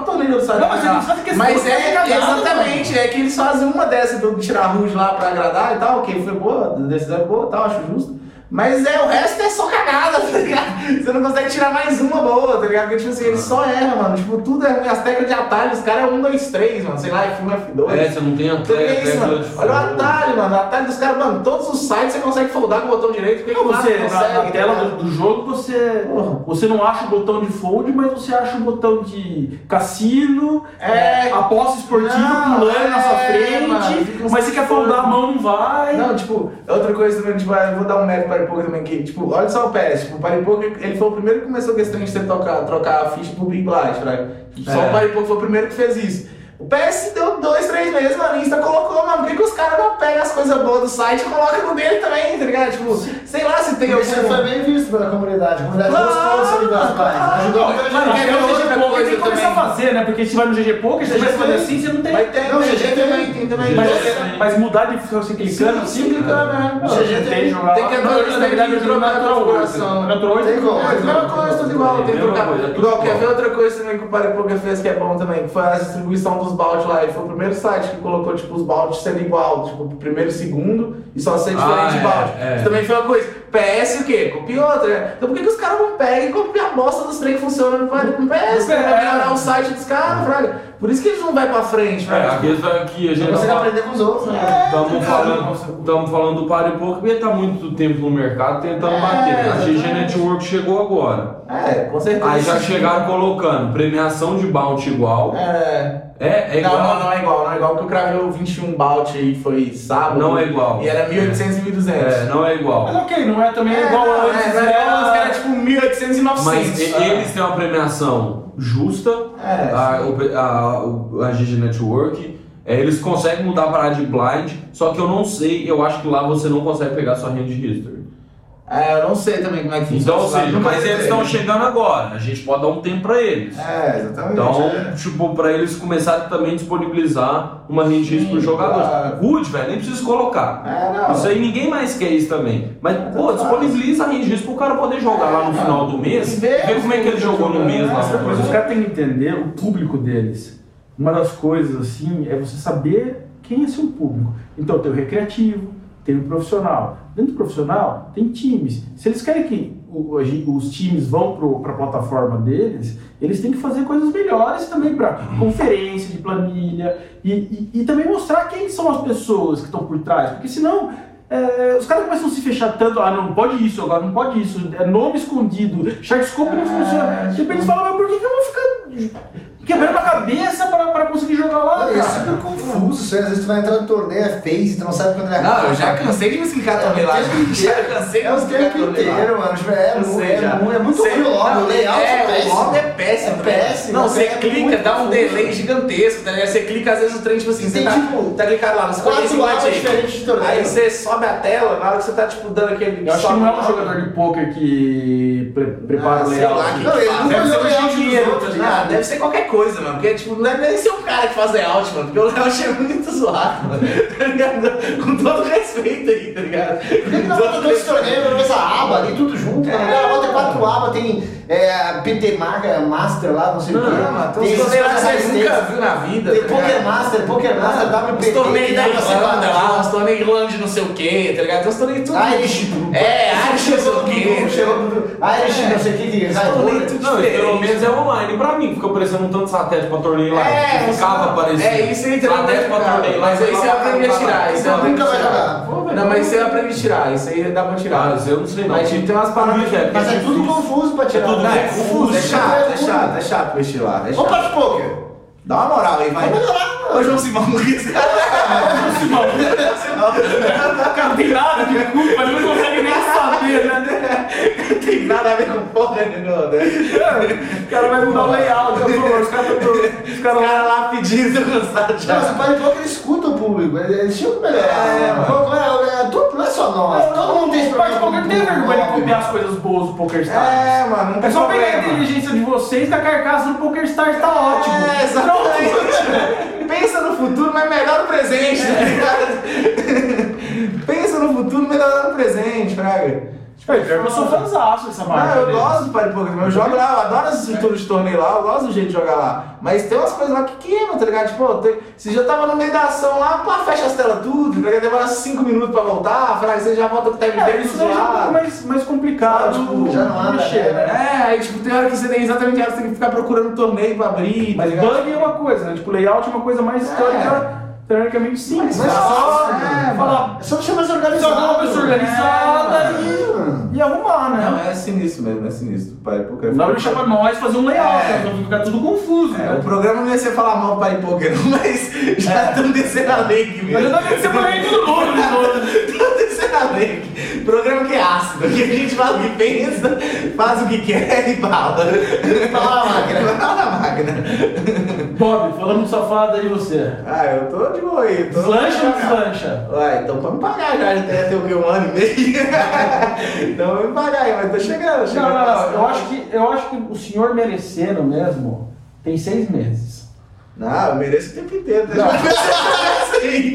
torneio do site. Não, mas eles fazem questão Mas de é, exatamente, é que eles fazem uma dessa do tirar rude lá pra agradar e tal, que foi boa, a decisão é boa e tal, acho justo. Mas é, o resto é só cagada, tá ligado? Você não consegue tirar mais uma boa, tá ligado? Porque, tipo assim, eles só erram, mano. Tipo, tudo é ruim. As teclas de atalho, os caras é 1, 2, 3, mano. Sei lá, F1, F2. É, você não tem a Então, que é isso, mano? Olha o atalho, mano. O atalho dos caras, mano. Todos os sites você consegue foldar com o botão direito. Por que, que Não, você, não na, na consegue, tela tá do, jogo, você, Porra. você não acha o botão de fold, mas você acha o botão de cassino, É. aposta esportiva Não, pulando na sua é, frente, mano, mas você quer foldar a mão, não vai. Não, tipo, outra coisa também, tipo, eu vou dar um mérito para o Paripoca também, que, tipo, olha só o PS, tipo, o Paripoca, ele foi o primeiro que começou com esse trem de ter trocar, trocar a ficha pro Big Blind, fraga. Só É. o Paripoca foi o primeiro que fez isso. O PS deu dois, três meses, mano, Insta colocou, mano, por que, que os caras não pegam as coisas boas do site e colocam no dele também, tá ligado? Tipo, sei lá se tem Isso algum... foi bem visto pela comunidade. A comunidade Claro, gostou dessa liberdade. claro. Ajudou muita Mano, gente. quer ver Mas outra GG Poker coisa tem que começar a fazer, né? Porque se vai no GG Poker, você vai fazer assim, você não tem. Vai ter, Não, GG também, tem também. Mas, Tem- mas mudar de ficar você clicando Sim, assim, sim, clicando, né? GG tem tem- que Não, entrar- na verdade, eu jogo trocar a Natural configuração. Tem como. É, mesma coisa, tudo igual. Tem que trocar. coisa, tudo Igual, quer ver outra coisa também que o Paripoca fez que é bom também? Que foi a distribuição dos baldes lá. Ele foi o primeiro site que colocou, tipo, os baldes sendo igual. Tipo, primeiro e segundo e só ser diferente Ah, de é, balde. é. Isso também foi uma coisa. PS o quê? Copia outra, né? Então por que, que os caras não pegam e copiam a bosta dos trem que funciona no no PS? É. Pra melhorar o site dos caras, fraga. Por isso que eles não vão pra frente, É, fraga. a é que a gente Você tá vai aprender com os outros, né? Estamos falando, tamo falando do Pare Pouco porque está muito tempo no mercado tentando É, bater. né? A GG. Network chegou agora. É, com certeza. Aí já chegaram colocando premiação de bounty igual. É. É, é igual. Não, não, não é igual, não é igual, porque eu cravei o 21 Bout aí, foi sábado. Não é igual. E era 1800 e 1200. É, não é igual. Mas ok, não é também É, igual não, antes, é, é né? igual antes, que era tipo 1800 e 900. Mas Ah. eles têm uma premiação justa, É, a, a, o- a GG Network. é, eles conseguem mudar para a de blind, só que eu não sei, eu acho que lá você não consegue pegar sua hand history. É, eu não sei também como é que Então, ou funciona. seja, Nunca mas eles estão chegando agora, a gente pode dar um tempo para eles. É, exatamente. Então, é. tipo, pra eles começarem também a disponibilizar uma rede Sim, pro jogador. claro. Good, velho, nem precisa colocar. É, não. Isso aí ninguém mais quer isso também. Mas, pô, tá disponibiliza a rede pro cara poder jogar lá no É, final do mês, ver como é que ele jogou no mês lá. Mas os caras têm que entender o público deles. Uma das coisas, assim, é você saber quem é seu público. Então, tem o recreativo, tem o profissional. Dentro do profissional, tem times. Se eles querem que o- os times vão para a plataforma deles, eles têm que fazer coisas melhores também para conferência de planilha e, e- e também mostrar quem são as pessoas que estão por trás. Porque senão. é, os caras começam a se fechar tanto, ah, não pode isso, agora não pode isso, é nome escondido, Sharkscope não funciona. Tipo, eles falam, mas por que, que eu vou ficar quebrando a cabeça pra, pra conseguir jogar lá, É cara? super confuso, isso às vezes tu vai entrar no torneio, é face, tu não sabe quando ele Não, eu já cansei de me explicar torneio lá. É Já cansei de É me o tempo torneio lá. inteiro, mano. Tipo, É, Eu mu- sei é, já. mu- é muito Sei- ruim o lobby, não, o layout é, é péssimo. O lobby é péssimo. É péssimo, Não, é você muito clica, dá um delay gigantesco, tá ligado? Você clica, às vezes o trem, tipo assim, você tá, tipo, tá clicado lá, você quatro conhece o abas diferentes de torneio. Aí você sobe a tela, na hora que você tá, tipo, dando aquele... Eu acho que não é um jogador de pôquer que pre- prepara Ah, o sei layout. lá, que Não, ele ser olhou o layout dos engenheiro, outros, tá né? Deve ser qualquer coisa, mano. Porque, tipo, não deve nem ser um cara que faz layout, mano. Porque o layout é muito zoado, mano. Tá ligado? Com todo respeito aí, tá ligado? Com não todo respeito. torneios na mesma aba ali, tudo junto, mano? O cara bota quatro abas, tem é, PT Maga, Master lá, não sei o quê. Não, mano, tem torneios que coisas você nunca viu na vida. Tem tá Poker? Master, Poker Master, WPT. Os torneios que da Irlanda lá, os torneios Irlanda de não sei o que, tá ligado? Tem uns torneios tudo. Irish. É, Irish não sei o que. Pro Irish, não sei o que, que Os Não, pelo menos é online pra mim, fica parecendo um tanto satélite pra torneio lá. É, que ficava você- aparecendo. É, isso aí também Satélite pra torneio lá. Mas aí você aprende a tirar. Aprendi nunca a vai tirar. jogar. Não, mas você aprende a tirar. Isso aí dá pra tirar. Ah, eu não sei não. Mas tipo, tem umas paradas. É, Mas é tudo confuso pra tirar. É tudo Não, é confuso, confuso, é chato, é chato, é chato mexer lá. É Vamos chato. para de poker. Dá uma moral aí, vai. Vamos melhorar, Ô, João Simão, o que esse cara O cara não tem nada de culpa, ele não consegue nem saber, né? não tem nada a ver com porra nenhuma, né? O cara vai mudar o layout, por favor, os caras caras lá pedindo, tô cansado Não, já. mas o Party Poker escuta o público, eles eles tinham que melhorar. É, mano. Não, é, é, não é só nós, todo mundo tem problema. Poker tem vergonha de copiar as coisas boas do PokerStars. É, mano, não É tem só pegar a inteligência de vocês que a carcaça do PokerStars tá ótimo. É, exatamente. Pensa no futuro, mas melhor no presente, tá ligado? Pensa no futuro, melhor no presente, Fraga. Pior que eu sou fãzaço dessa marca. Ah, eu deles. gosto do Party Poker, mas eu jogo lá, eu adoro essa estrutura de torneio lá, eu gosto do jeito de jogar lá. Mas tem umas coisas lá que queimam, tá ligado? Tipo, tem, você já tava no meio da ação lá, pá, fecha as telas tudo, tá ligado? demora 5 minutos pra voltar, fala, você já volta com o time É, bem isso já é um pouco mais, mais complicado. Tipo, já não anda, mexer, né? né? É, aí tipo, tem hora que você tem exatamente hora você tem que ficar procurando torneio pra abrir, tá Mas bug é uma coisa, né? Tipo, layout é uma coisa mais É. teoricamente simples. Mas É fácil, só né? falar, É só deixar mais só organizado. uma pessoa organizada É, e, e arrumar, Não, né? É sinistro mesmo, é sinistro. Party Poker é Não dá pra chamar nós fazer um layout, É. né? Pra ficar tudo confuso, É, né? o programa não ia ser falar mal Poker, não, mas já estão descendo a lei aqui Mas eu mesmo. também separei tudo novo, de novo. Estão descendo a aqui. Programa que é ácido, que a gente fala o que pensa, faz o que quer e fala. Fala na máquina. Fala na máquina. Bob, falando safado aí você. Ah, eu tô de boa aí. Tô Deslancha ou deslancha? Ué, então pra me pagar já, já tem o que, um ano e meio. então vai me pagar aí, mas tô chegando, Não, chegando. não, não. Eu acho, que, eu acho que o senhor merecendo mesmo tem seis meses. Não, eu mereço o tempo inteiro. Deixa Não. eu assim.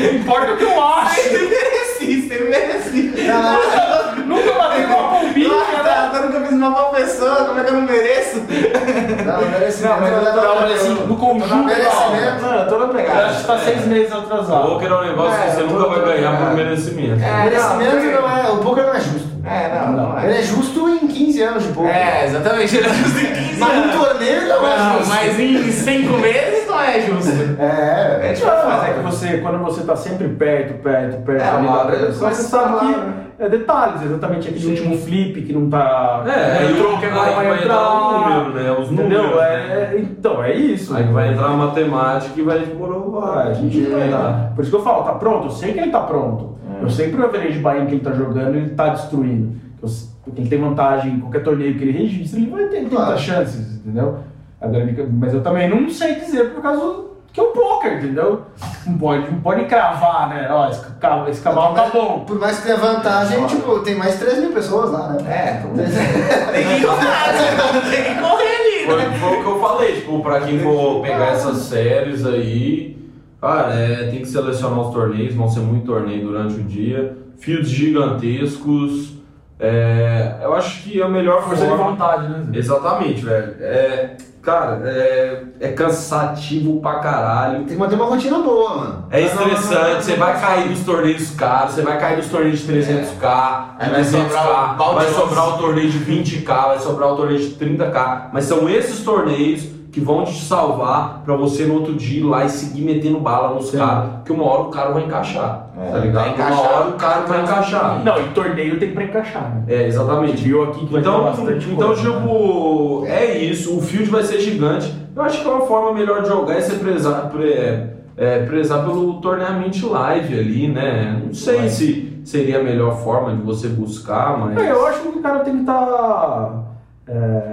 Não importa o que eu acho. Você mereci, você mereci. Nunca bateu uma Ah, né? tá, eu nunca fiz mal pra uma pessoa, como é que eu não mereço? Não, merecimento. Não, mas eu mas assim, no conjunto, Merecimento. Não, eu tô na Eu pegada. acho que tá seis meses atrasado. Poker é um negócio É, que você eu nunca vai ganhar por é. merecimento. É, Merecimento não é. O poker não é justo. É, não, não Ele é. é justo em 15 anos de poker. É, exatamente, ele é justo em 15 Mas no anos. torneio não é Não, justo. mas em 5 meses não é justo. É. É tipo, mas é que você, quando você tá sempre perto, perto, perto, É, ali uma da hora pessoa, você sabe falar, que né? é detalhes, exatamente aquele Sim. último flip que não tá. É, entrou, aí que agora vai, vai entrar. entrar o número, né? Os Entendeu? números, É, então, é isso. Aí vai entrar a matemática e vai. Ah, a gente vai lá. Por isso que eu falo, tá pronto? Eu sei que ele tá pronto. É. Eu sei que pro average buy que ele tá jogando, ele tá destruindo. Porque ele tem vantagem em qualquer torneio que ele registra, ele vai ter, Claro. muitas chances, entendeu? Agora, ele- mas eu também não sei dizer por causa que é o poker, entendeu? Não pode, não pode cravar, né? Ó, esse, esse cavalo tá bom. Por mais que tenha vantagem, tipo, tem mais 3 mil pessoas lá, né? É, tem que correr, tem que correr ali, Foi, né? foi o que eu falei, tipo, pra quem for pegar essas séries aí, cara, é, tem que selecionar os torneios, vão ser muito torneio durante o dia, fields gigantescos, é, eu acho que a melhor Força de forma... vontade, né? Exatamente, velho. É, cara, é, é cansativo pra caralho. Tem que manter uma rotina boa, mano. É estressante, você vai cair nos torneios caros, você vai cair nos torneios de 300k, Aí de vai 200k, sobrar o balde vai de sobrar o torneio de 20k, vai sobrar o torneio de 30k, mas são esses torneios que vão te salvar pra você no outro dia ir lá e seguir metendo bala nos caras, que uma hora o cara vai encaixar, É, tá ligado? vai encaixar, uma hora o cara vai encaixar. Não, e torneio tem pra encaixar, né? É, exatamente. viu aqui que vai Então, bastante então coisa, né? tipo, é isso, o field vai ser gigante. Eu acho que é uma forma melhor de jogar é você prezar, pre- é, prezar pelo torneamento live ali, né? Não sei se seria a melhor forma de você buscar, mas. É, eu acho que o cara tem que estar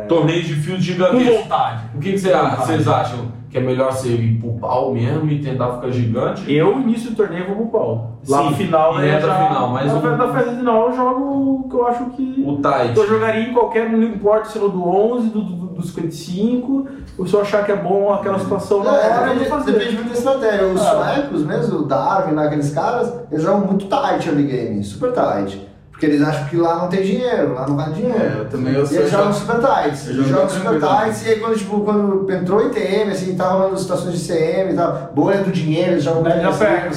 Torneios de field com gigantesco. vontade. O que, que você acha- vocês acham? Que é melhor você ir pro pau mesmo e tentar ficar gigante? Eu, início do torneio, vou pro pau. Lá Sim, no final, né, já- final, mas na, o- na fase final eu jogo o que eu acho que... O tight. Eu jogaria em qualquer, não importa se é do 11, do, do, do 55, ou se eu achar que é bom aquela situação na hora, É, vou depende, fazer. depende muito da estratégia. Os Ah. suecos mesmo, o Darwin, lá, aqueles caras, eles jogam muito tight early game, super tight. Porque eles acham que lá não tem dinheiro, lá não vai dinheiro. É, eu também, eu e eles jogam super tights. Eles jogam super tights e aí quando, tipo, quando entrou ITM, assim, tá rolando situações de CM e tal, bolha do dinheiro, eles jogam assim. pega.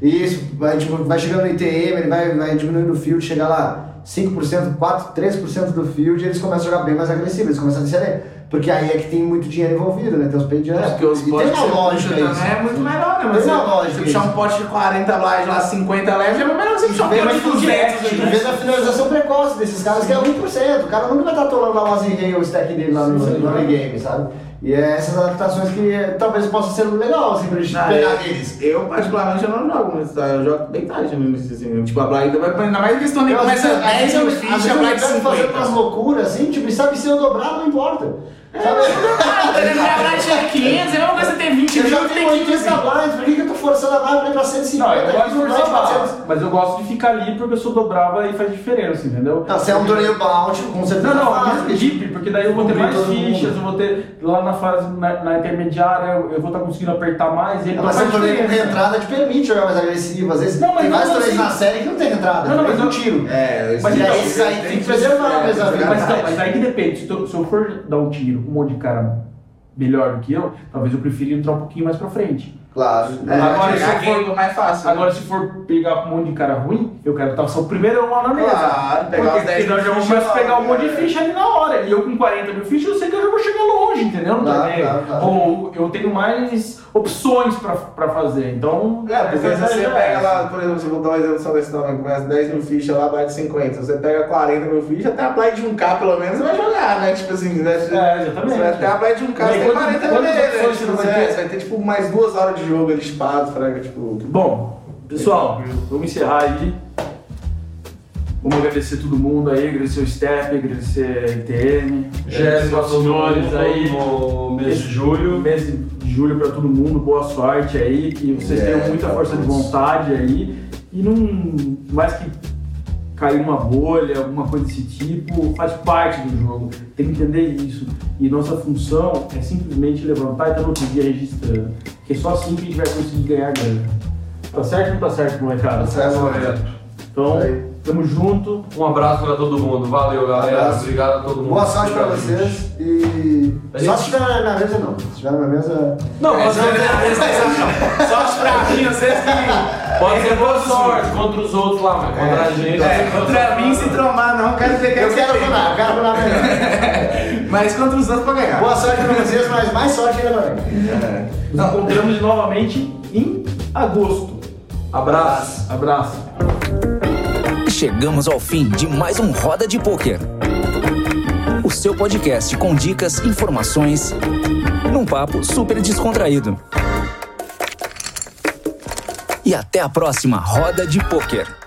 Isso, vai, tipo, vai chegando no ITM, ele vai, vai diminuindo o field, chega lá 5%, 4%, 3% do field e eles começam a jogar bem mais agressivo, eles começam a descer. Porque aí é que tem muito dinheiro envolvido, né? Tem os pay jumps. É, porque os e tem uma lógica isso. também é muito melhor, né? Mas Tem uma lógica você puxar um pote de 40 lives lá, 50 lives, é melhor que você puxar um pote de 200. Tu né? vê a finalização precoce desses caras, que é 1%. O cara nunca vai estar atolando lá o Azirrei ou o stack dele lá no, no early game, sabe? E é essas adaptações que eh, talvez possa ser legal, assim, pra gente Ah, pegar eu- deles. Eu, particularmente, eu não jogo muito, tá? Eu jogo bem tarde no início, assim. Tipo, a Blind, ainda mais que esse torneio Eu, às começa vezes, às 10 vezes, no eu- às ficha, vezes a Blind quero fazer umas 50. loucuras, assim, tipo, e sabe, se eu dobrar, não importa. Ah, ele vai tinha 500, é uma coisa ter 20 Eu já tenho 80 blinds, por que, forçando a barra pra ir pra 150? Não, eu gosto de Aqui, forçar a barra, 400. mas eu gosto de ficar ali porque eu sou dobrava e faz diferença, entendeu? Não, você é um torneio bounty, com certeza Não, não, faz, deep, porque daí eu vou ter mais fichas, mundo. eu vou ter lá na fase, na, na intermediária, eu, eu vou estar conseguindo apertar mais e ele Não, não mas é um torneio com reentrada te permite jogar mais agressivo. Às vezes Não, mas tem vários torneios assim. na série que não tem entrada. Não, não, mas um eu- tiro. É, Mas então, aí, esses aí tem que preservar. Mas, então, mas aí que depende, se eu, se eu for dar um tiro com um monte de cara melhor do que eu, talvez eu prefira entrar um pouquinho mais pra frente. Claro. É, Agora, se for- é mais fácil. Agora, se for pegar um monte de cara ruim, eu quero estar só o primeiro lá na mesa. Claro, pegar Porque os 10 senão eu já mil começo a pegar um monte de logo, ficha ali na hora. E eu com 40 mil fichas, eu sei que eu já vou chegar longe, entendeu? Claro, claro, claro. Ou eu tenho mais opções pra, pra fazer. Então, É, porque se você é pega lá, por exemplo, se eu vou dar uma exemplo só desse tamanho, começa 10 mil fichas lá, vai de 50. Você pega 40 mil fichas, até a play de 1K pelo menos você vai jogar, né? Tipo assim, né? É, exatamente. Você vai ter a play de 1K, E aí, você tem quantas- 40 mil né? você Tipo, não vai ter? Você vai ter tipo mais duas horas de jogo ali chipado, fraga, tipo. Bom, pessoal, vamos encerrar aí. Vamos agradecer todo mundo aí, agradecer o Step, agradecer a ITM, Jéssica, aos senhores aí. no mês de julho. Mês de julho pra todo mundo, boa sorte aí, que vocês É, tenham muita força de vontade aí. E não. Mais que cair uma bolha, alguma coisa desse tipo, faz parte do jogo. Tem que entender isso. E nossa função é simplesmente levantar e estar no outro dia registrando. Porque é só assim que a gente vai conseguir ganhar grana. Tá certo ou não tá certo, molecada? Tá certo. Então. Tamo junto. Um abraço pra todo mundo. Valeu, galera. Obrigado a todo mundo. Boa sorte pra vocês e. A Só gente- se estiver na na mesa, não. Se estiver na mesa. Não, pode É, ser, Sorte pra mim, vocês que. pode ser boa sorte contra os outros lá, mas contra a gente. É, contra mim, se trombar, não, quero ver que Eu quero runar, eu quero runar melhor. Mas contra os outros pra ganhar. Boa sorte pra vocês, mas mais sorte ainda pra mim. Nos encontramos novamente em agosto. Abraço. Abraço. Chegamos ao fim de mais um Roda de Pôquer. O seu podcast com dicas, informações, num papo super descontraído. E até a próxima Roda de Pôquer.